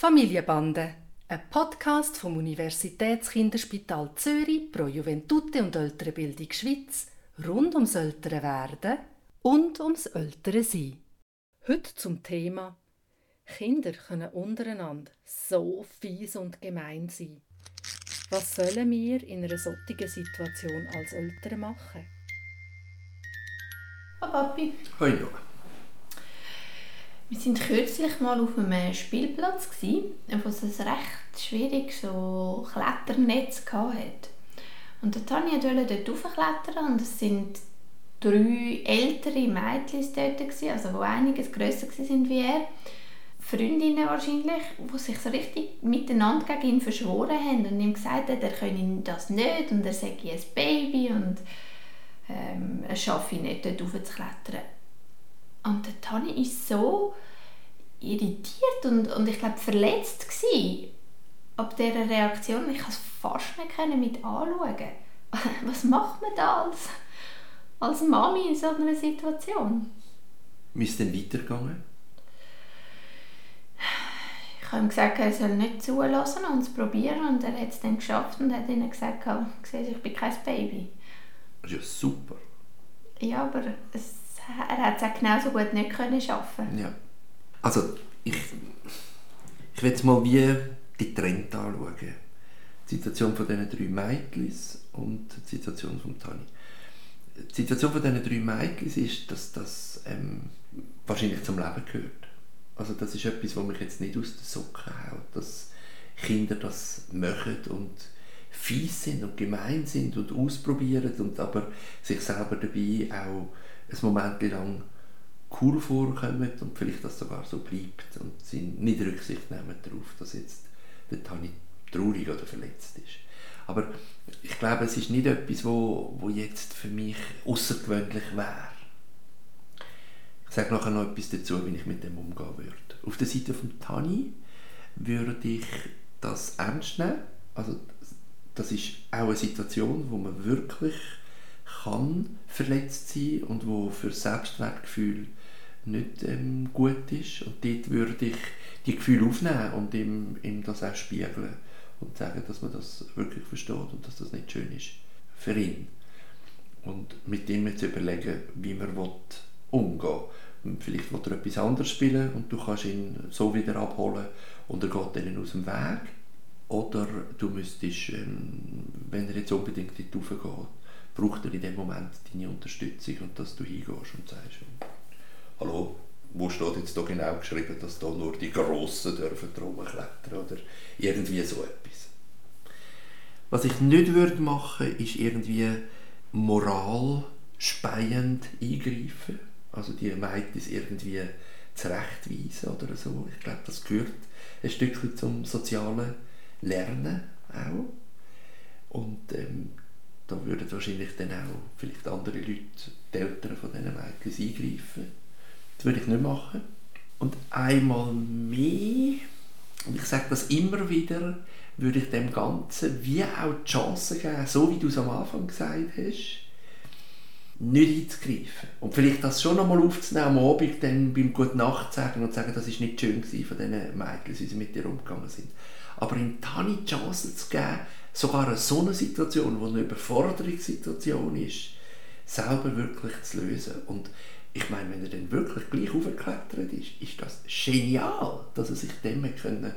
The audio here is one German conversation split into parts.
Familienbande, ein Podcast vom Universitätskinderspital Zürich pro Juventute und Ältere Bildung Schweiz rund ums ältere Werden und ums ältere Sein. Heute zum Thema Kinder können untereinander so fies und gemein sein. Was sollen wir in einer solchen Situation als Eltern machen? Hallo Papi. Noah. Wir waren kürzlich mal auf einem Spielplatz, wo es ein recht schwierig so Kletternetz hatte. Und der Tanja wollte dort raufklettern und es sind drei ältere Mädchen dort, also die einiges grösser waren wie er. Freundinnen wahrscheinlich, die sich so richtig miteinander gegen ihn verschworen haben und ihm gesagt haben, er könne das nicht und er sei ein Baby und ähm, er schaffe nicht, dort raufzuklettern. Und der Tani war so irritiert und, und ich glaube verletzt gewesen, ab dieser Reaktion. Ich konnte es fast nicht mit anschauen. Was macht man da als, als Mami in so einer Situation? Wie ist es denn weitergegangen? Ich habe ihm gesagt, er soll nicht zulassen und es probieren und er hat es dann geschafft und hat ihnen gesagt, ich bin kein Baby. Das ist ja super. Ja, aber es er hat es auch genauso gut nicht können schaffen. Ja. Also ich, ich will jetzt mal wie getrennt anschauen. Die Situation von diesen drei Mädchen und die Situation von Tani. Die Situation von diesen drei Mädchen ist, dass das ähm, wahrscheinlich zum Leben gehört. Also das ist etwas, was mich jetzt nicht aus den Socken haut, dass Kinder das machen und fies sind und gemein sind und ausprobieren und aber sich selber dabei auch ein Moment lang cool vorkommen und vielleicht das sogar so bleibt und sie nicht Rücksicht nehmen darauf, dass jetzt der Tani traurig oder verletzt ist. Aber ich glaube, es ist nicht etwas, wo, wo jetzt für mich außergewöhnlich wäre. Ich sage nachher noch etwas dazu, wie ich mit dem umgehen würde. Auf der Seite von Tani würde ich das ernst nehmen. Also das ist auch eine Situation, wo man wirklich kann verletzt sein und wo für Selbstwertgefühl nicht ähm, gut ist. Und dort würde ich die Gefühle aufnehmen und ihm, ihm das auch spiegeln und sagen, dass man das wirklich versteht und dass das nicht schön ist für ihn. Und mit ihm jetzt überlegen, wie man umgehen will. Vielleicht will er etwas anderes spielen und du kannst ihn so wieder abholen und er geht dann aus dem Weg. Oder du müsstest, ähm, wenn er jetzt unbedingt dort raufgeht, braucht er in dem Moment deine Unterstützung und dass du hingehst und sagst, hallo, wo steht jetzt da genau geschrieben, dass da nur die Grossen dürfen rumklettern oder irgendwie so etwas. Was ich nicht würde machen, ist irgendwie moralspeiend eingreifen, also die Mädchen irgendwie zurechtweisen oder so. Ich glaube, das gehört ein Stückchen zum sozialen Lernen auch. Und ähm, da würden wahrscheinlich dann auch vielleicht andere Leute, die Eltern von diesen Mädchen, eingreifen. Das würde ich nicht machen. Und einmal mehr, und ich sage das immer wieder, würde ich dem Ganzen wie auch die Chance geben, so wie du es am Anfang gesagt hast, nicht einzugreifen. Und vielleicht das schon einmal aufzunehmen, am Abend dann beim Gute Nacht sagen und sagen, das war nicht schön von diesen Mädchen, wie sie mit dir umgegangen sind. Aber ihm Tani die Chance zu geben, sogar in so einer Situation, die eine Überforderungssituation ist, selber wirklich zu lösen. Und ich meine, wenn er dann wirklich gleich aufgeklettert ist, ist das genial, dass er sich dem können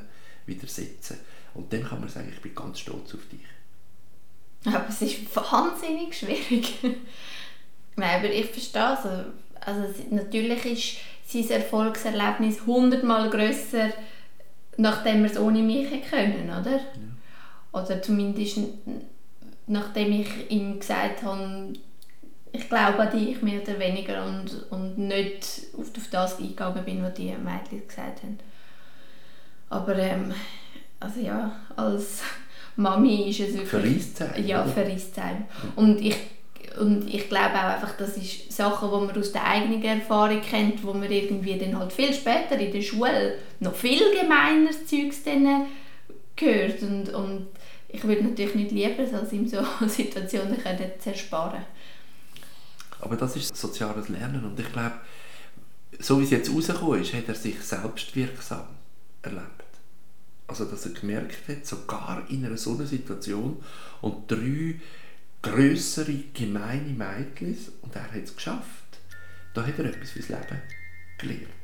widersetzen Und dann kann man sagen, ich bin ganz stolz auf dich. Aber es ist wahnsinnig schwierig. Nein, aber ich verstehe es. Also, also natürlich ist sein Erfolgserlebnis hundertmal grösser, nachdem wir es ohne mich können, oder? Ja. Oder zumindest nachdem ich ihm gesagt habe, ich glaube an dich mehr oder weniger und, und nicht auf, auf das eingegangen bin, was die Mädchen gesagt haben. Aber ähm, also ja, als Mami ist es wirklich... Verreistzeit. Ja, Verreistzeit. Und ich, und ich glaube auch einfach, das ist Sachen, die man aus der eigenen Erfahrung kennt, wo man irgendwie dann halt viel später in der Schule noch viel gemeineres Zeugs dann gehört und, und ich würde natürlich nicht lieber, als ihm so Situationen zu ersparen. Aber das ist soziales Lernen und ich glaube, so wie es jetzt rausgekommen ist, hat er sich selbstwirksam erlebt. Also, dass er gemerkt hat, sogar in einer solchen Situation und drei größere, gemeine Mädchen und er hat es geschafft. Da hat er etwas fürs Leben gelernt.